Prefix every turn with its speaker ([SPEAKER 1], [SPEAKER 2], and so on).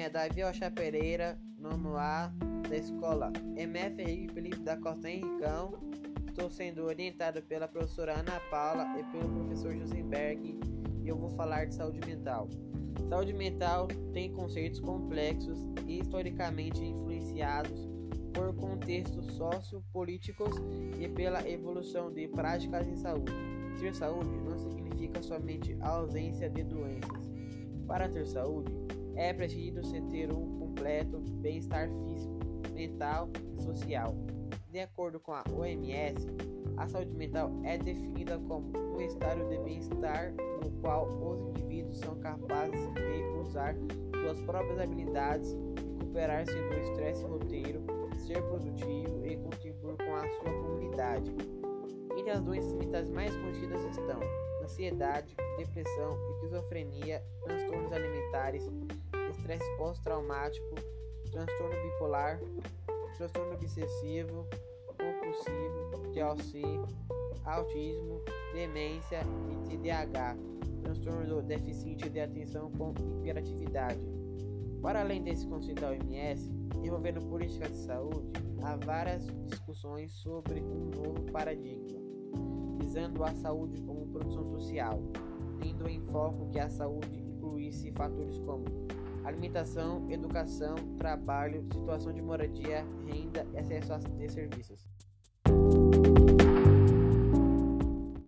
[SPEAKER 1] é Davi Ocha Pereira, nono A, da escola MFI Felipe da Costa Henricão. Estou sendo orientado pela professora Ana Paula e pelo professor Josenberg e eu vou falar de saúde mental. Saúde mental tem conceitos complexos e historicamente influenciados por contextos sociopolíticos e pela evolução de práticas em saúde. Ter saúde não significa somente a ausência de doenças. Para ter saúde, é preciso se ter um completo bem-estar físico, mental e social. De acordo com a OMS, a saúde mental é definida como um estado de bem-estar no qual os indivíduos são capazes de usar suas próprias habilidades, recuperar-se do estresse roteiro, ser produtivo e contribuir com a sua comunidade. Entre as doenças mentais mais conhecidas estão ansiedade, depressão, esquizofrenia, transtornos alimentares, estresse pós-traumático, transtorno bipolar, transtorno obsessivo, compulsivo, TLC, autismo, demência e TDAH, transtorno do deficiente de atenção com hiperatividade. Para além desse conceito da OMS, envolvendo políticas de saúde, há várias discussões sobre um novo paradigma, visando a saúde como produção social, tendo em foco que a saúde incluísse fatores como alimentação, educação, trabalho, situação de moradia, renda e acesso a serviços.